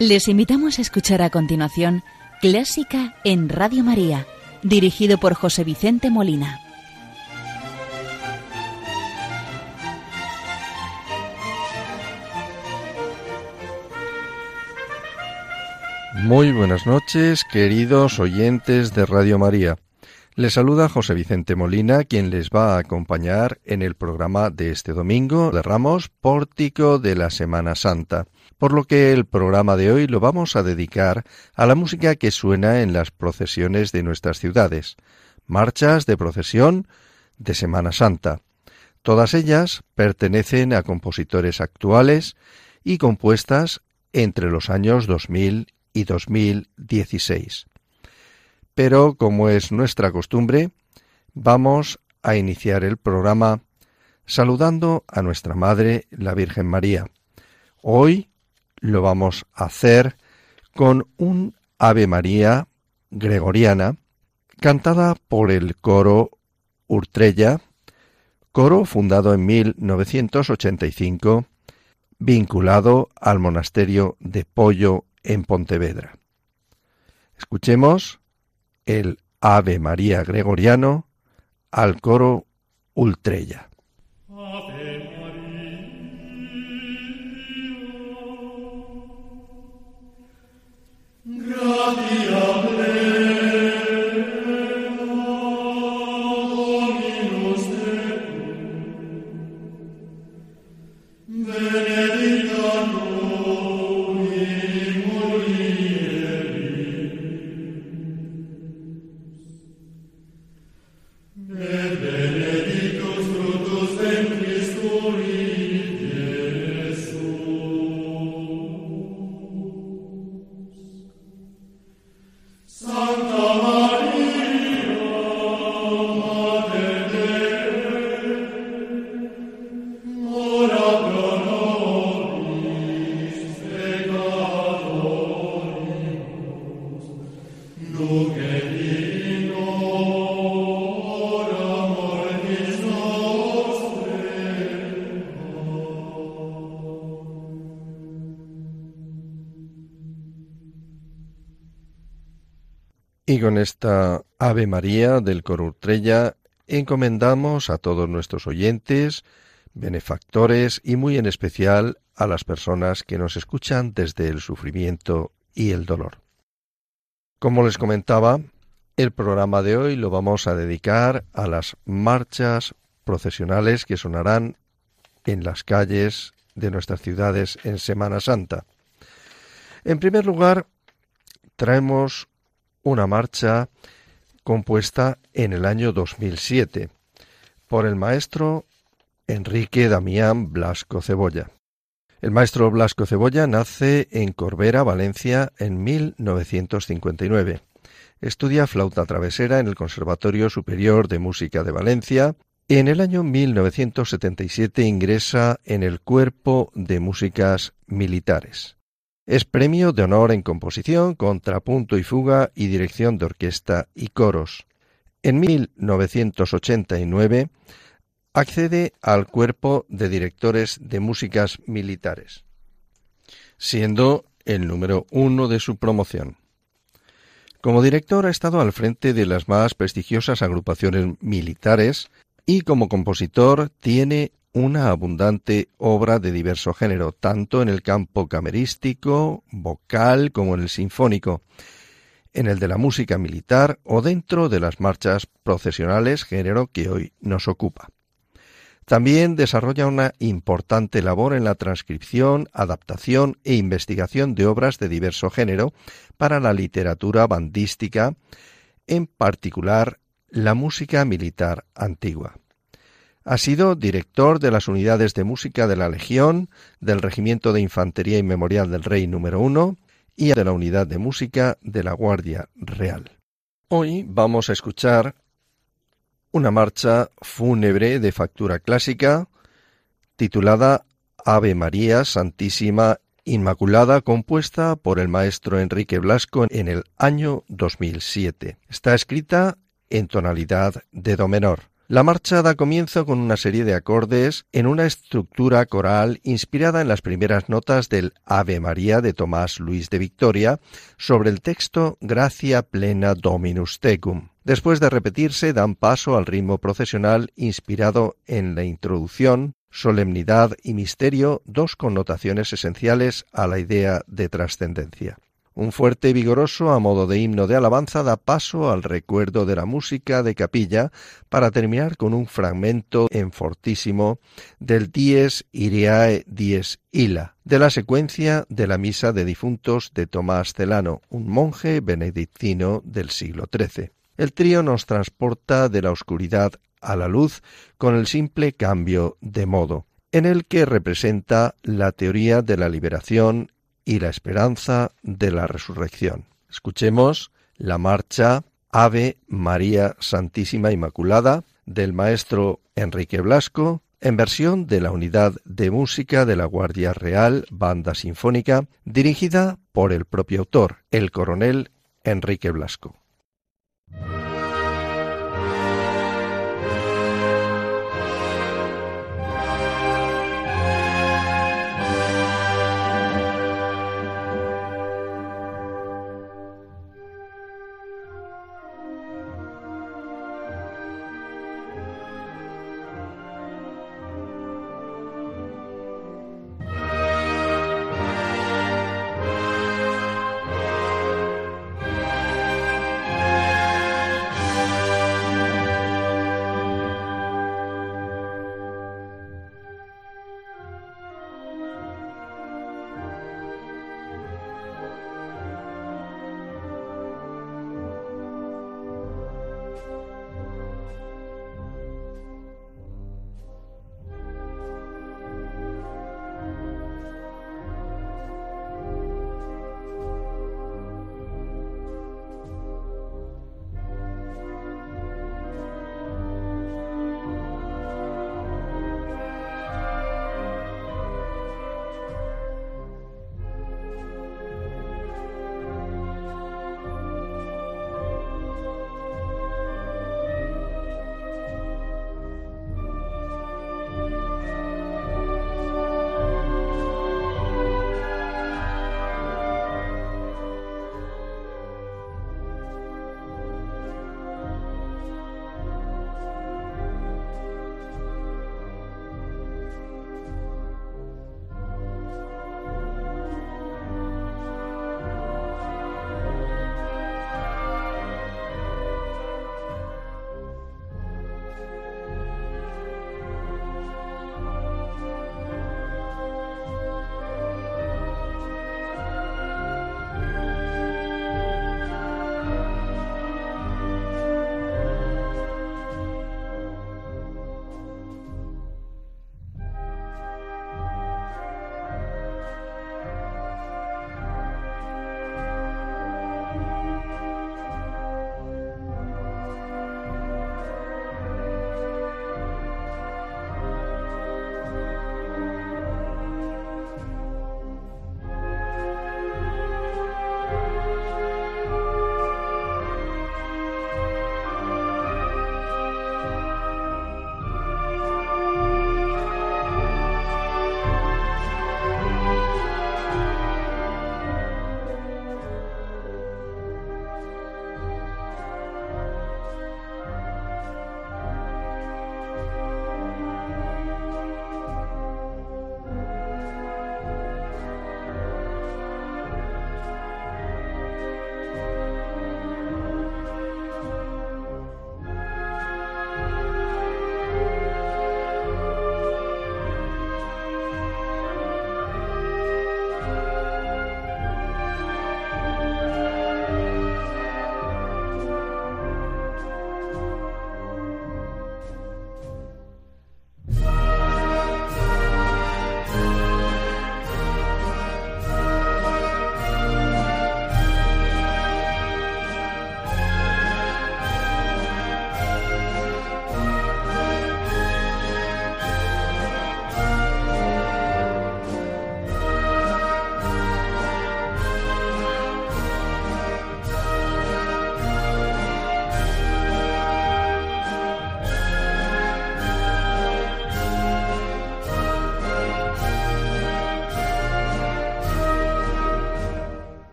Les invitamos a escuchar a continuación Clásica en Radio María, dirigido por José Vicente Molina. Muy buenas noches, queridos oyentes de Radio María. Les saluda José Vicente Molina, quien les va a acompañar en el programa de este domingo de Ramos Pórtico de la Semana Santa, por lo que el programa de hoy lo vamos a dedicar a la música que suena en las procesiones de nuestras ciudades, marchas de procesión de Semana Santa. Todas ellas pertenecen a compositores actuales y compuestas entre los años 2000 y 2016. Pero, como es nuestra costumbre, vamos a iniciar el programa saludando a nuestra Madre, la Virgen María. Hoy lo vamos a hacer con un Ave María gregoriana cantada por el coro Urtrella, coro fundado en 1985, vinculado al monasterio de Pollo en Pontevedra. Escuchemos el Ave María Gregoriano al coro Ultrella. Con esta Ave María del Corurtrella encomendamos a todos nuestros oyentes, benefactores y muy en especial a las personas que nos escuchan desde el sufrimiento y el dolor. Como les comentaba, el programa de hoy lo vamos a dedicar a las marchas procesionales que sonarán en las calles de nuestras ciudades en Semana Santa. En primer lugar, traemos una marcha compuesta en el año 2007 por el maestro Enrique Damián Blasco Cebolla. El maestro Blasco Cebolla nace en Corbera, Valencia, en 1959. Estudia flauta travesera en el Conservatorio Superior de Música de Valencia y en el año 1977 ingresa en el Cuerpo de Músicas Militares. Es premio de honor en composición, contrapunto y fuga y dirección de orquesta y coros. En 1989 accede al cuerpo de directores de músicas militares, siendo el número uno de su promoción. Como director ha estado al frente de las más prestigiosas agrupaciones militares y como compositor tiene una abundante obra de diverso género, tanto en el campo camerístico, vocal como en el sinfónico, en el de la música militar o dentro de las marchas procesionales, género que hoy nos ocupa. También desarrolla una importante labor en la transcripción, adaptación e investigación de obras de diverso género para la literatura bandística, en particular la música militar antigua. Ha sido director de las unidades de música de la Legión, del Regimiento de Infantería y Memorial del Rey número 1 y de la unidad de música de la Guardia Real. Hoy vamos a escuchar una marcha fúnebre de factura clásica titulada Ave María Santísima Inmaculada, compuesta por el maestro Enrique Blasco en el año 2007. Está escrita en tonalidad de do menor La marcha da comienzo con una serie de acordes en una estructura coral inspirada en las primeras notas del Ave María de Tomás Luis de Victoria sobre el texto Gracia plena Dominus tecum. Después de repetirse dan paso al ritmo procesional inspirado en la introducción, solemnidad y misterio, dos connotaciones esenciales a la idea de trascendencia. Un fuerte y vigoroso a modo de himno de alabanza da paso al recuerdo de la música de capilla para terminar con un fragmento en fortísimo del Dies Iriae Dies Ila, de la secuencia de la misa de difuntos de Tomás Celano, un monje benedictino del siglo XIII. El trío nos transporta de la oscuridad a la luz con el simple cambio de modo, en el que representa la teoría de la liberación y la esperanza de la resurrección. Escuchemos la marcha Ave María Santísima Inmaculada del maestro Enrique Blasco en versión de la Unidad de Música de la Guardia Real Banda Sinfónica dirigida por el propio autor, el coronel Enrique Blasco.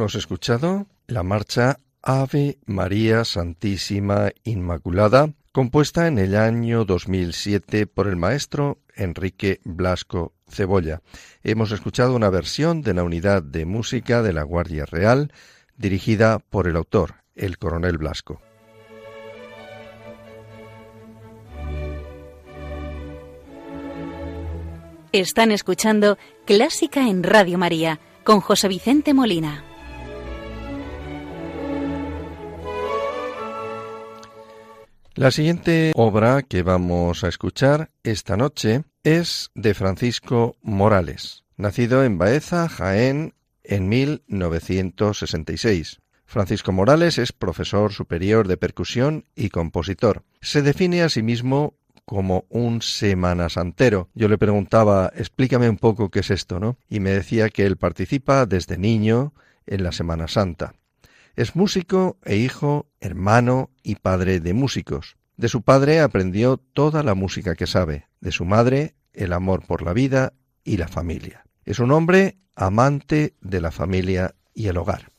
Hemos escuchado la marcha Ave María Santísima Inmaculada, compuesta en el año 2007 por el maestro Enrique Blasco Cebolla. Hemos escuchado una versión de la unidad de música de la Guardia Real, dirigida por el autor, el coronel Blasco. Están escuchando Clásica en Radio María con José Vicente Molina. La siguiente obra que vamos a escuchar esta noche es de Francisco Morales, nacido en Baeza, Jaén, en 1966. Francisco Morales es profesor superior de percusión y compositor. Se define a sí mismo como un semana santero. Yo le preguntaba, explícame un poco qué es esto, ¿no? Y me decía que él participa desde niño en la Semana Santa. Es músico e hijo, hermano y padre de músicos. De su padre aprendió toda la música que sabe, de su madre el amor por la vida y la familia. Es un hombre amante de la familia y el hogar.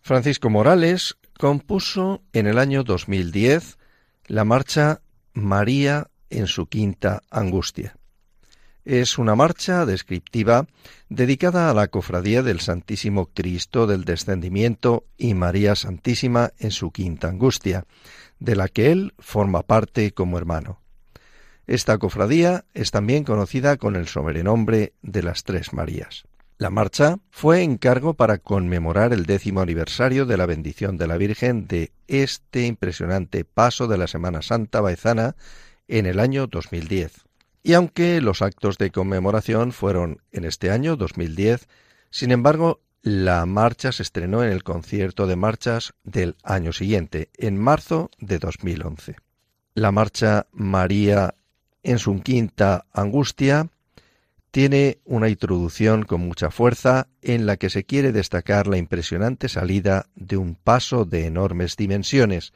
Francisco Morales compuso en el año 2010 la marcha María en su quinta angustia. Es una marcha descriptiva dedicada a la cofradía del Santísimo Cristo del Descendimiento y María Santísima en su quinta angustia, de la que él forma parte como hermano. Esta cofradía es también conocida con el sobrenombre de las Tres Marías. La marcha fue encargo para conmemorar el décimo aniversario de la bendición de la Virgen de este impresionante paso de la Semana Santa Baezana en el año 2010. Y aunque los actos de conmemoración fueron en este año 2010, sin embargo, la marcha se estrenó en el concierto de marchas del año siguiente, en marzo de 2011. La marcha María en su quinta angustia tiene una introducción con mucha fuerza en la que se quiere destacar la impresionante salida de un paso de enormes dimensiones,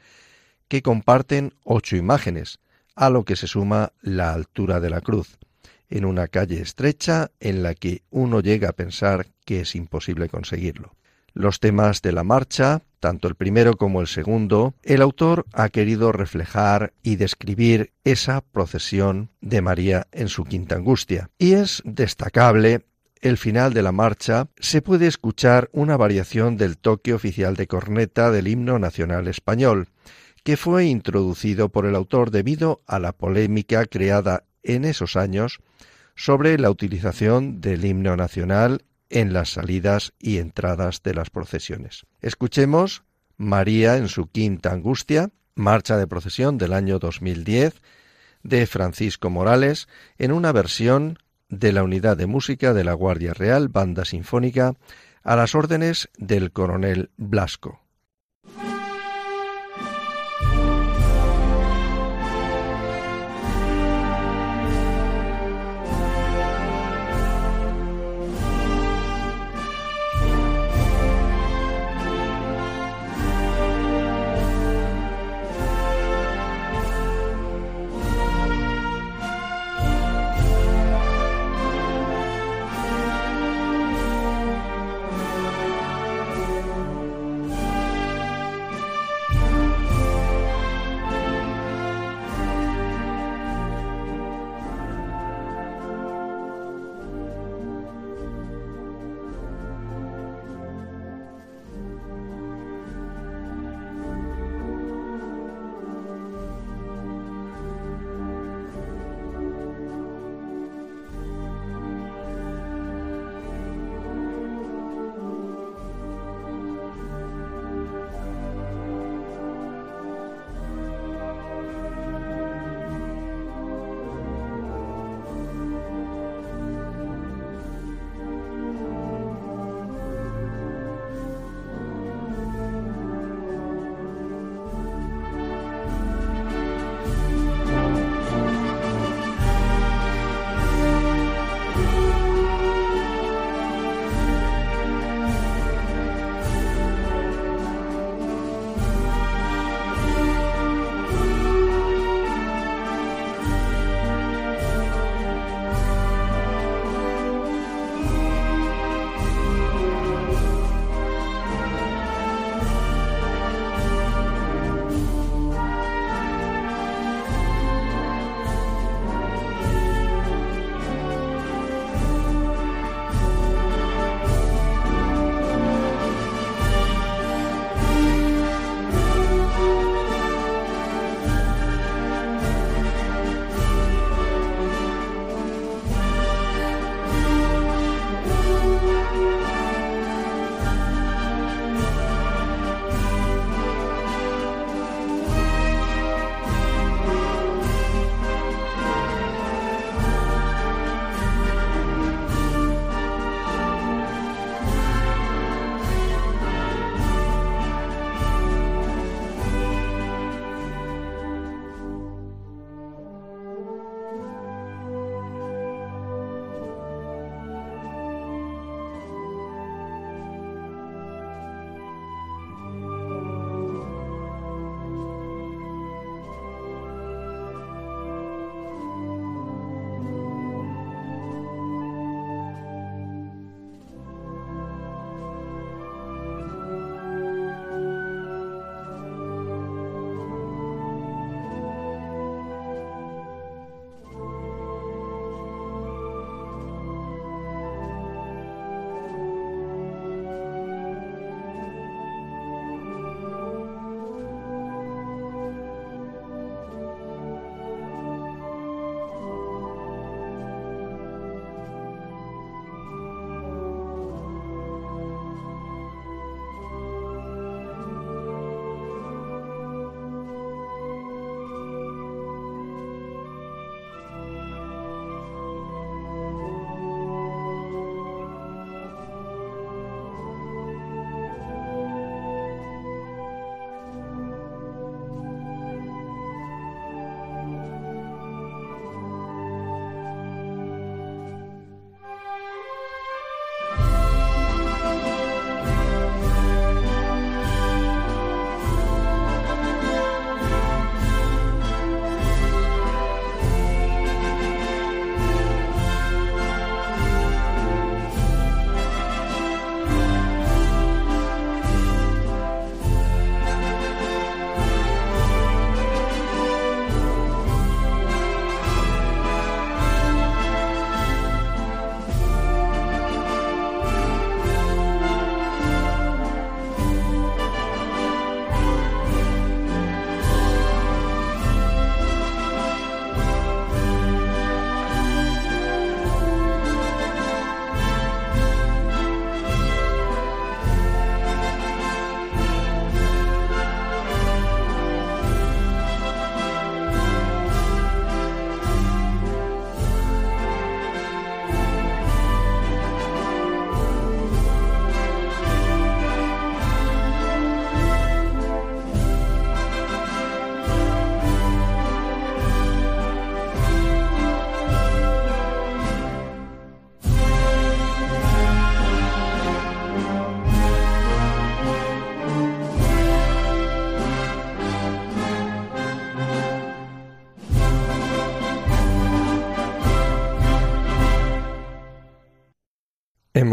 que comparten ocho imágenes, a lo que se suma la altura de la cruz, en una calle estrecha en la que uno llega a pensar que es imposible conseguirlo. Los temas de la marcha, tanto el primero como el segundo, el autor ha querido reflejar y describir esa procesión de María en su quinta angustia. Y es destacable el final de la marcha, se puede escuchar una variación del toque oficial de corneta del himno nacional español, que fue introducido por el autor debido a la polémica creada en esos años sobre la utilización del himno nacional en las salidas y entradas de las procesiones. Escuchemos María en su quinta angustia, marcha de procesión del año 2010 de Francisco Morales en una versión de la unidad de música de la Guardia Real Banda Sinfónica a las órdenes del coronel Blasco.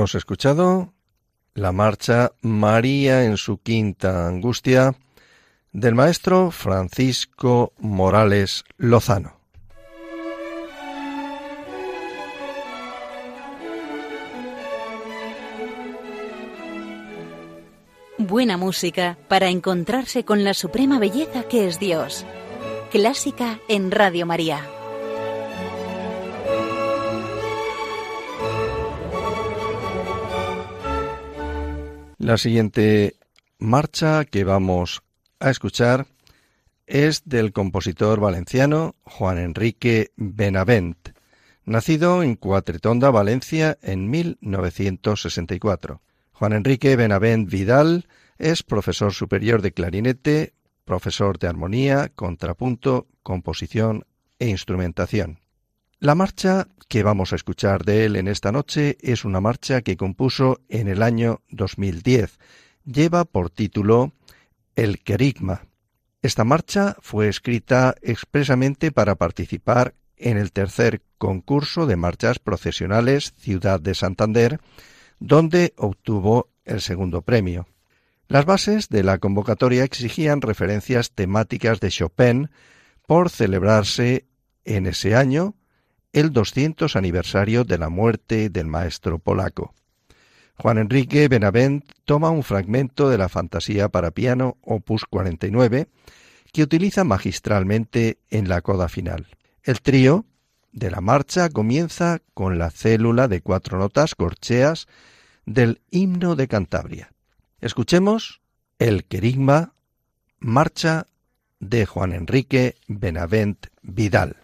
Hemos escuchado la marcha María en su quinta angustia del maestro Francisco Morales Lozano. Buena música para encontrarse con la suprema belleza que es Dios. Clásica en Radio María. La siguiente marcha que vamos a escuchar es del compositor valenciano Juan Enrique Benavent, nacido en Cuatretonda, Valencia, en 1964. Juan Enrique Benavent Vidal es profesor superior de clarinete, profesor de armonía, contrapunto, composición e instrumentación. La marcha que vamos a escuchar de él en esta noche es una marcha que compuso en el año 2010. Lleva por título El Querigma. Esta marcha fue escrita expresamente para participar en el tercer concurso de marchas procesionales Ciudad de Santander, donde obtuvo el segundo premio. Las bases de la convocatoria exigían referencias temáticas de Chopin por celebrarse en ese año el 200 aniversario de la muerte del maestro polaco. Juan Enrique Benavent toma un fragmento de la fantasía para piano opus 49 que utiliza magistralmente en la coda final. El trío de la marcha comienza con la célula de cuatro notas corcheas del himno de Cantabria. Escuchemos el querigma marcha de Juan Enrique Benavent Vidal.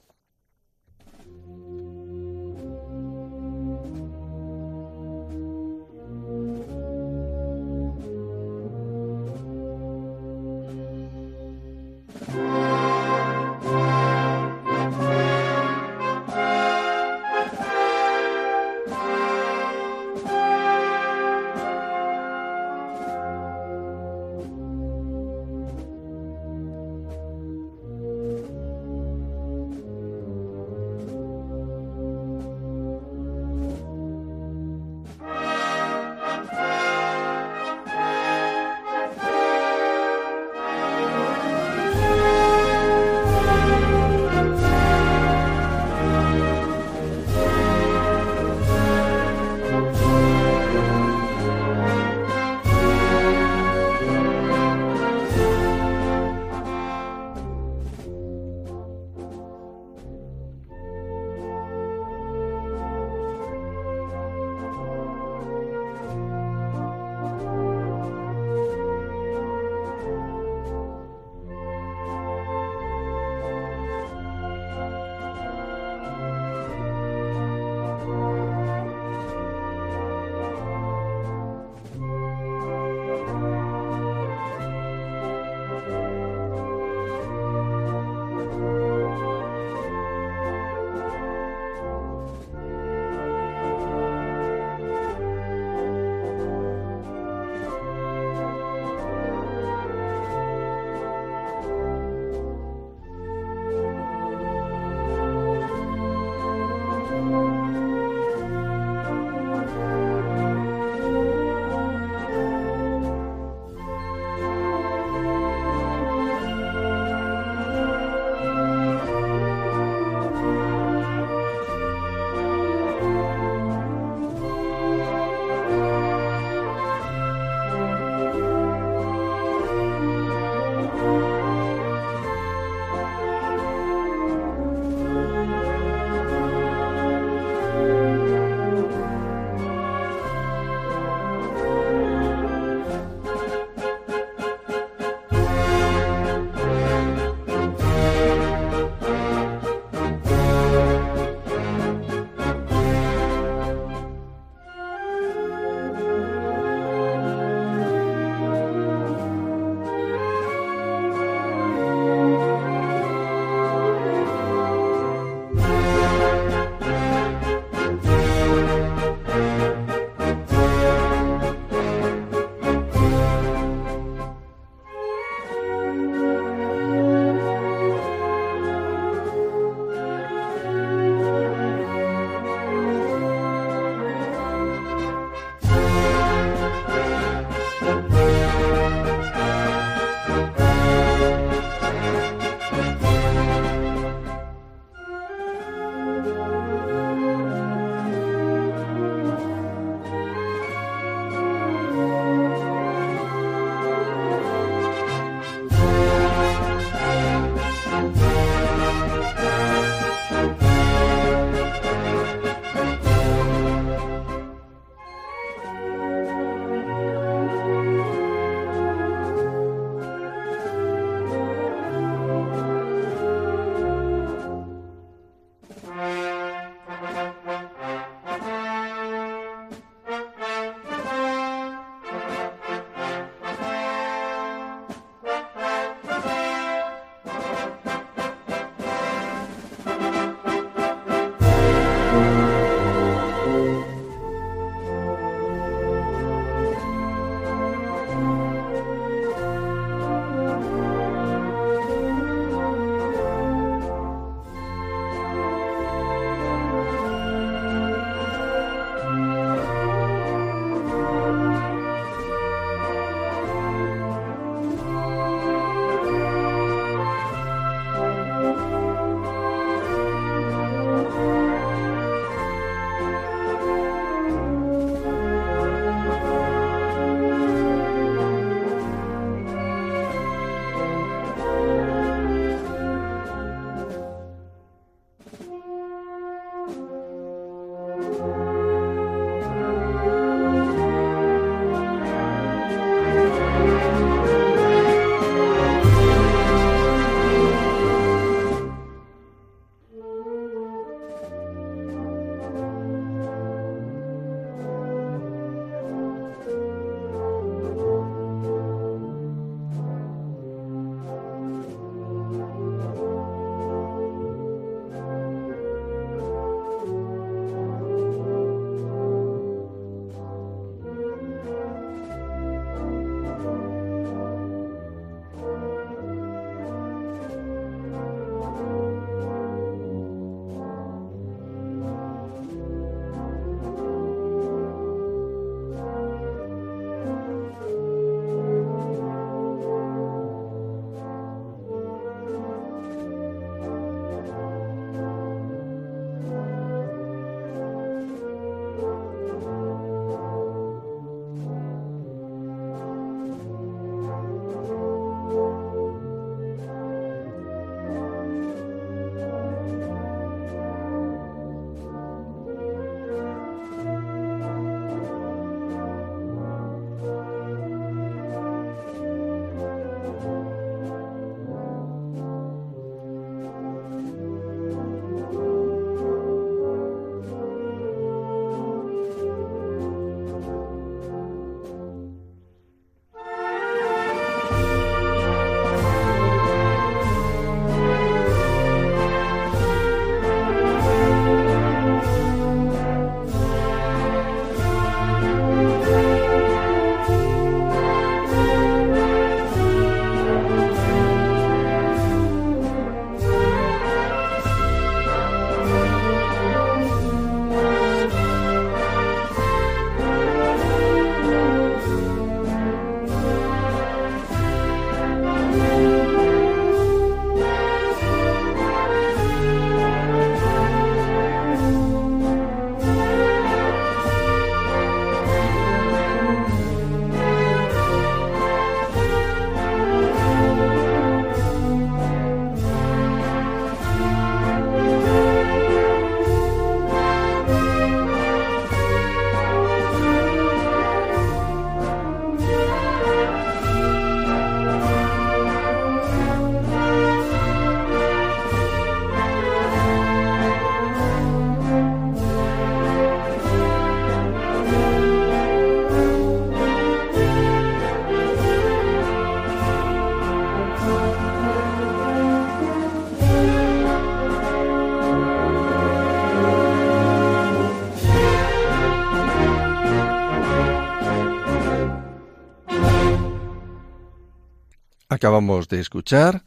Acabamos de escuchar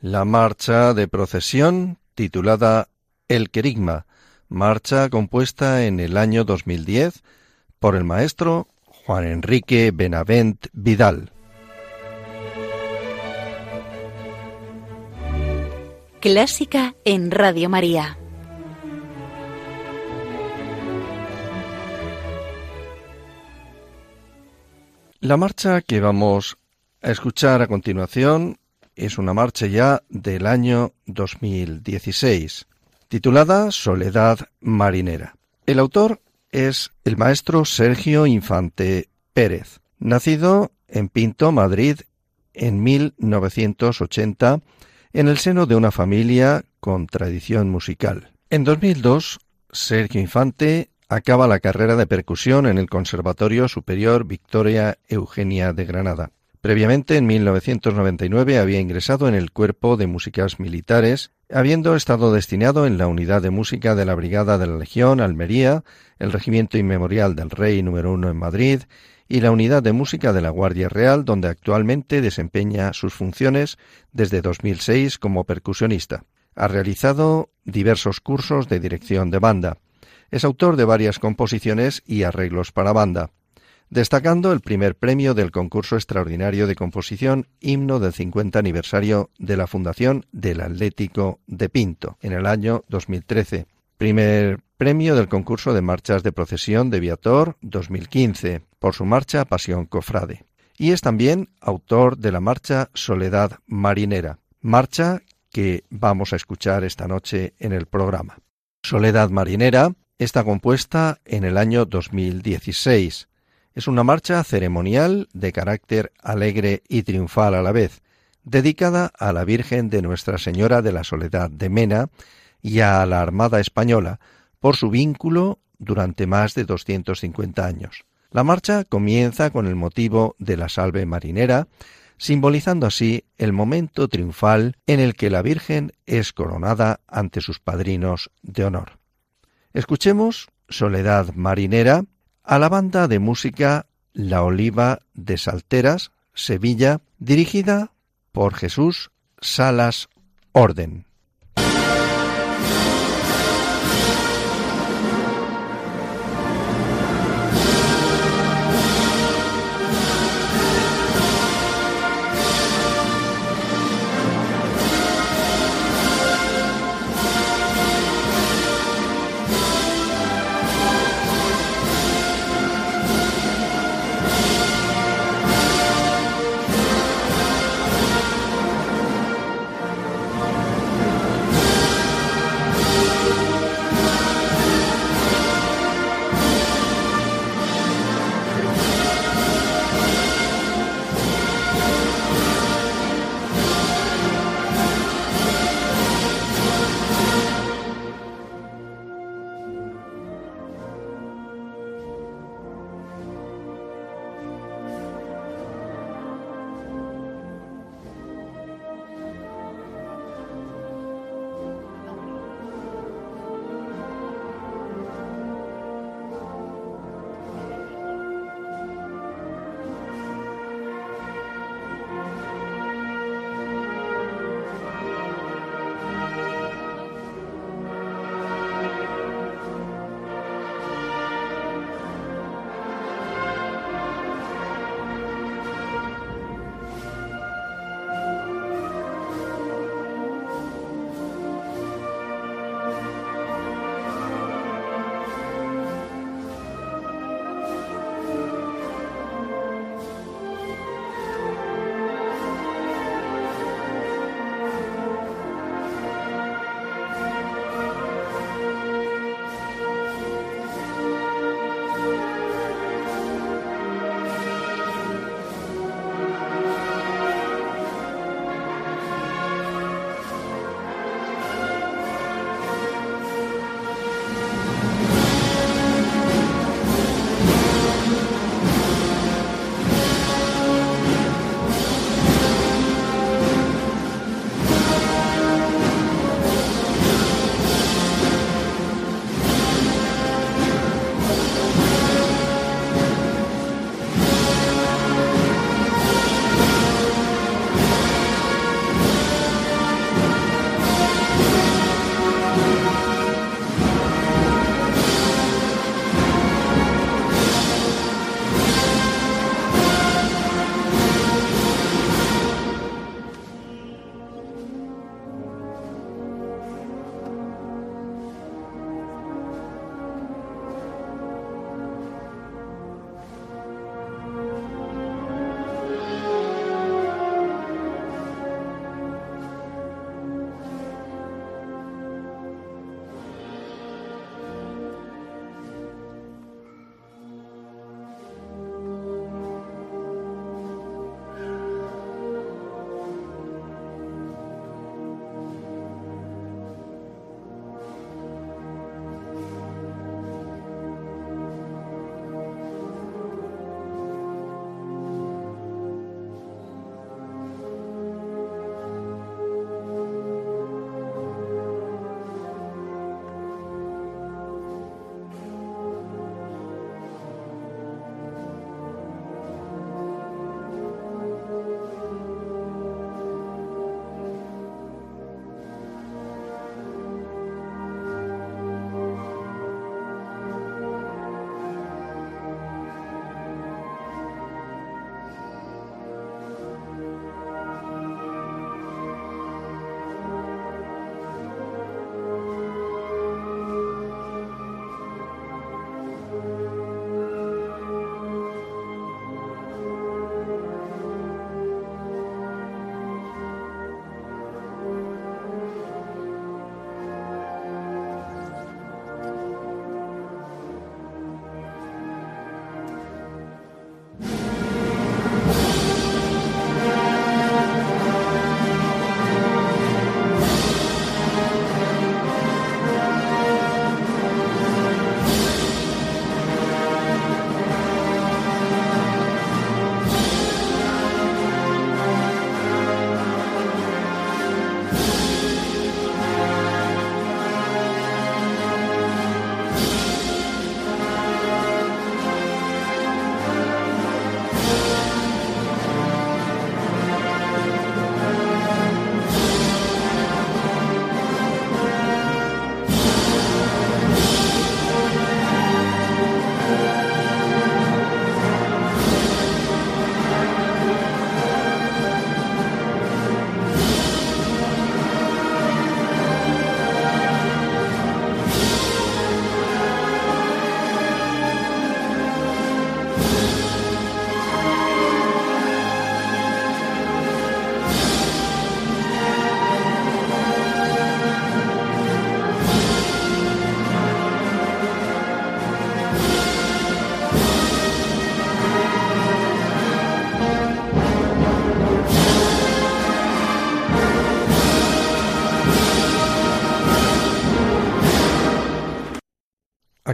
la marcha de procesión titulada El Querigma, marcha compuesta en el año 2010 por el maestro Juan Enrique Benavent Vidal. Clásica en Radio María. La marcha que vamos a escuchar a continuación es una marcha ya del año 2016, titulada Soledad Marinera. El autor es el maestro Sergio Infante Pérez, nacido en Pinto, Madrid, en 1980, en el seno de una familia con tradición musical. En 2002, Sergio Infante acaba la carrera de percusión en el Conservatorio Superior Victoria Eugenia de Granada. Previamente, en 1999, había ingresado en el Cuerpo de Músicas Militares, habiendo estado destinado en la Unidad de Música de la Brigada de la Legión Almería, el Regimiento Inmemorial del Rey número 1 en Madrid y la Unidad de Música de la Guardia Real, donde actualmente desempeña sus funciones desde 2006 como percusionista. Ha realizado diversos cursos de dirección de banda. Es autor de varias composiciones y arreglos para banda destacando el primer premio del concurso extraordinario de composición Himno del 50 aniversario de la Fundación del Atlético de Pinto en el año 2013. Primer premio del concurso de marchas de procesión de Viator 2015 por su marcha Pasión Cofrade. Y es también autor de la marcha Soledad Marinera, marcha que vamos a escuchar esta noche en el programa. Soledad Marinera Está compuesta en el año 2016. Es una marcha ceremonial de carácter alegre y triunfal a la vez, dedicada a la Virgen de Nuestra Señora de la Soledad de Mena y a la Armada Española por su vínculo durante más de 250 años. La marcha comienza con el motivo de la salve marinera, simbolizando así el momento triunfal en el que la Virgen es coronada ante sus padrinos de honor. Escuchemos Soledad Marinera a la banda de música La Oliva de Salteras, Sevilla, dirigida por Jesús Salas Orden.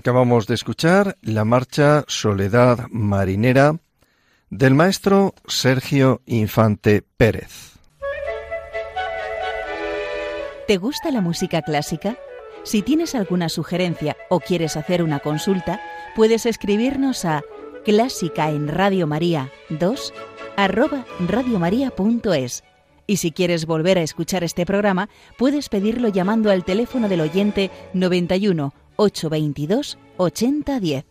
Acabamos de escuchar la marcha Soledad Marinera del maestro Sergio Infante Pérez. ¿Te gusta la música clásica? Si tienes alguna sugerencia o quieres hacer una consulta, puedes escribirnos a clásica en Radio María 2 arroba radiomaria.es. Y si quieres volver a escuchar este programa, puedes pedirlo llamando al teléfono del oyente 91 822 8010.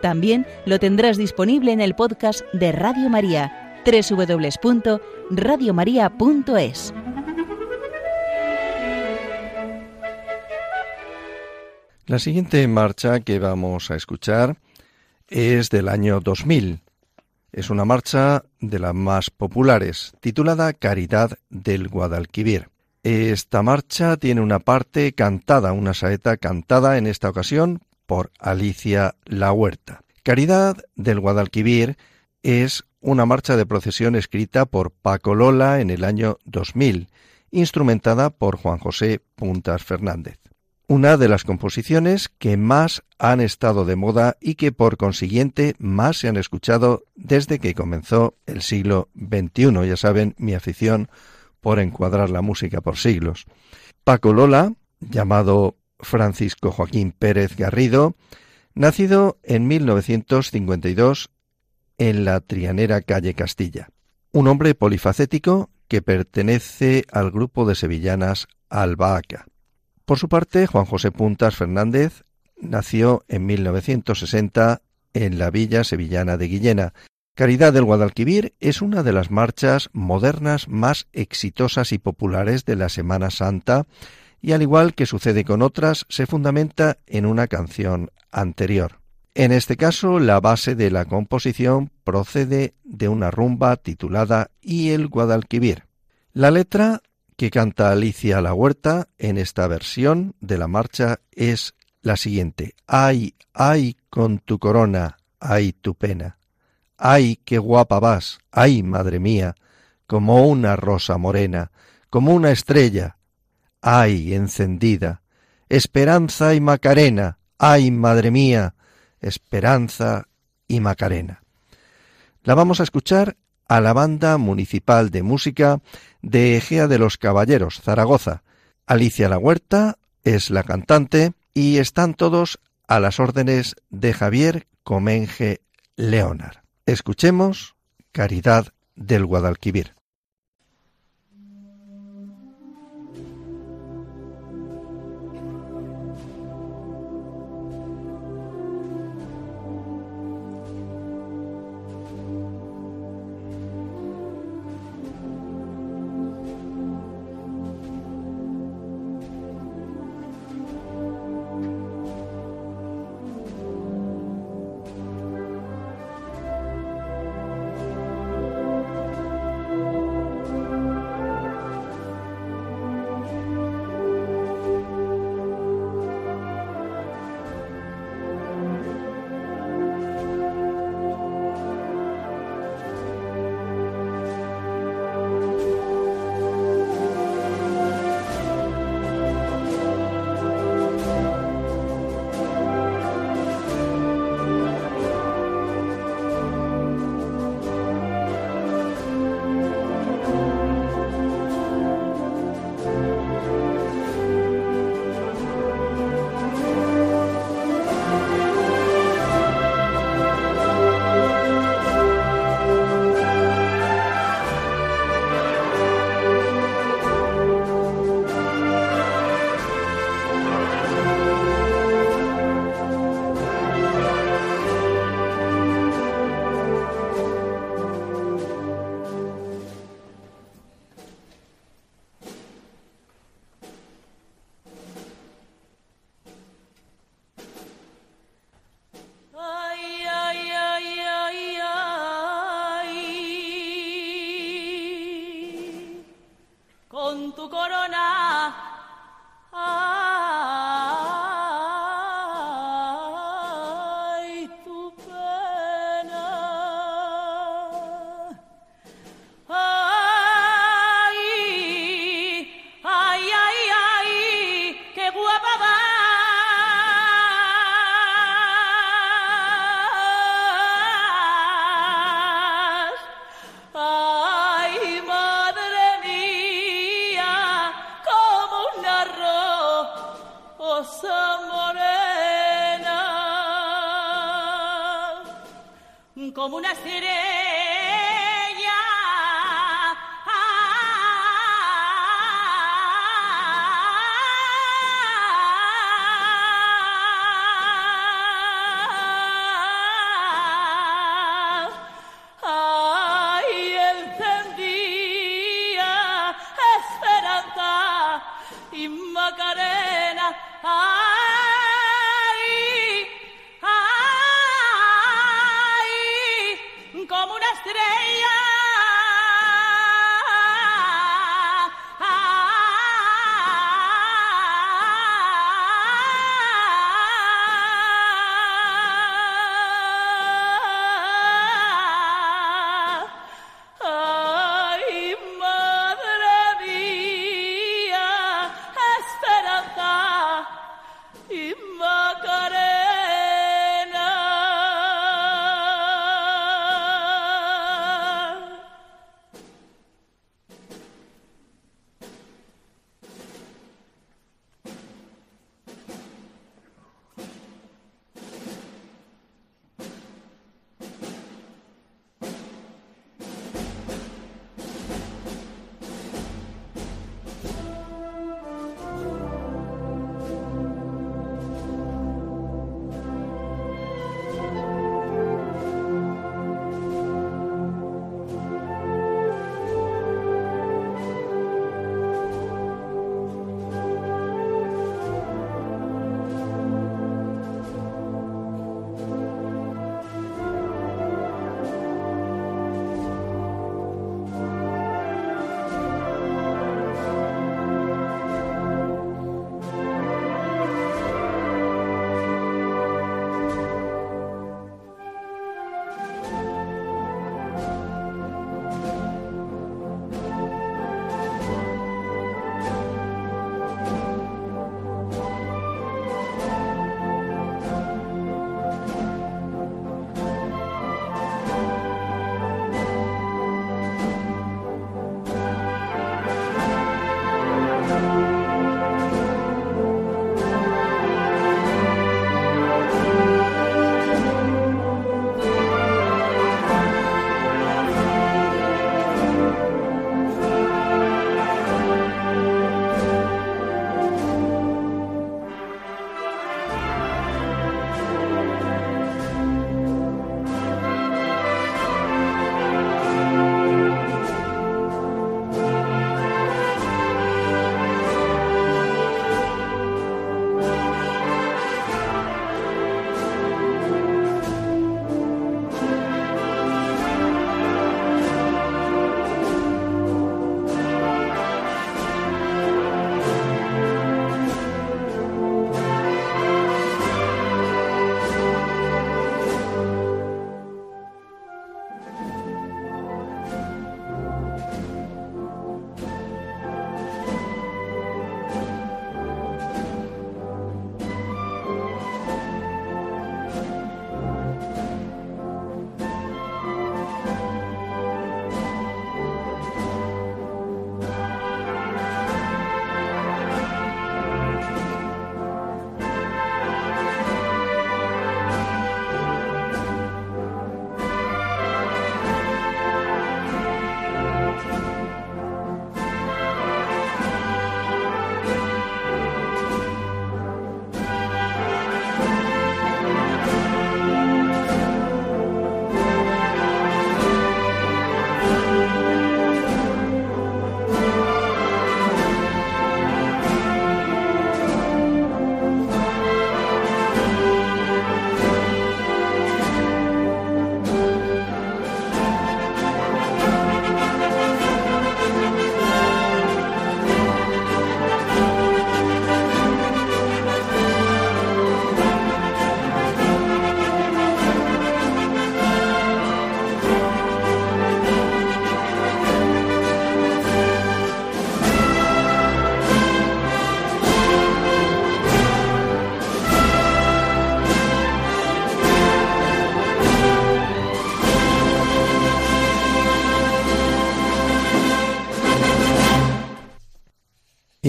También lo tendrás disponible en el podcast de Radio María, www.radiomaria.es. La siguiente marcha que vamos a escuchar es del año 2000. Es una marcha de las más populares, titulada Caridad del Guadalquivir. Esta marcha tiene una parte cantada, una saeta cantada en esta ocasión por Alicia La Huerta. Caridad del Guadalquivir es una marcha de procesión escrita por Paco Lola en el año 2000, instrumentada por Juan José Puntas Fernández. Una de las composiciones que más han estado de moda y que por consiguiente más se han escuchado desde que comenzó el siglo XXI. Ya saben, mi afición por encuadrar la música por siglos. Paco Lola, llamado Francisco Joaquín Pérez Garrido, nacido en 1952 en la Trianera calle Castilla. Un hombre polifacético que pertenece al grupo de sevillanas Albahaca. Por su parte, Juan José Puntas Fernández nació en 1960 en la villa sevillana de Guillena Caridad del Guadalquivir es una de las marchas modernas más exitosas y populares de la Semana Santa y al igual que sucede con otras, se fundamenta en una canción anterior. En este caso, la base de la composición procede de una rumba titulada Y el Guadalquivir. La letra que canta Alicia La Huerta en esta versión de la marcha es la siguiente. Ay, ay, con tu corona, ay, tu pena. ¡Ay, qué guapa vas! ¡Ay, madre mía! Como una rosa morena, como una estrella. ¡Ay, encendida! Esperanza y Macarena. ¡Ay, madre mía! Esperanza y Macarena. La vamos a escuchar a la Banda Municipal de Música de Egea de los Caballeros, Zaragoza. Alicia La Huerta es la cantante y están todos a las órdenes de Javier Comenge Leonard. Escuchemos Caridad del Guadalquivir. Como una estrella.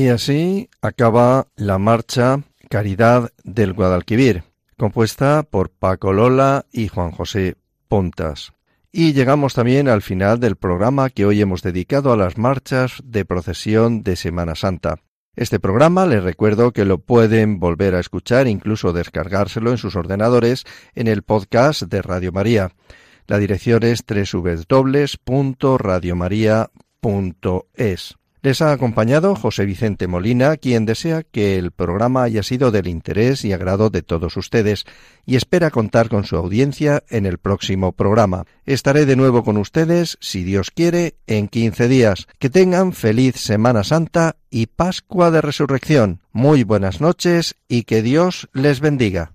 Y así acaba la marcha Caridad del Guadalquivir, compuesta por Paco Lola y Juan José Pontas. Y llegamos también al final del programa que hoy hemos dedicado a las marchas de procesión de Semana Santa. Este programa les recuerdo que lo pueden volver a escuchar, incluso descargárselo en sus ordenadores en el podcast de Radio María. La dirección es www.radiomaria.es. Les ha acompañado José Vicente Molina, quien desea que el programa haya sido del interés y agrado de todos ustedes y espera contar con su audiencia en el próximo programa. Estaré de nuevo con ustedes, si Dios quiere, en 15 días. Que tengan feliz Semana Santa y Pascua de Resurrección. Muy buenas noches y que Dios les bendiga.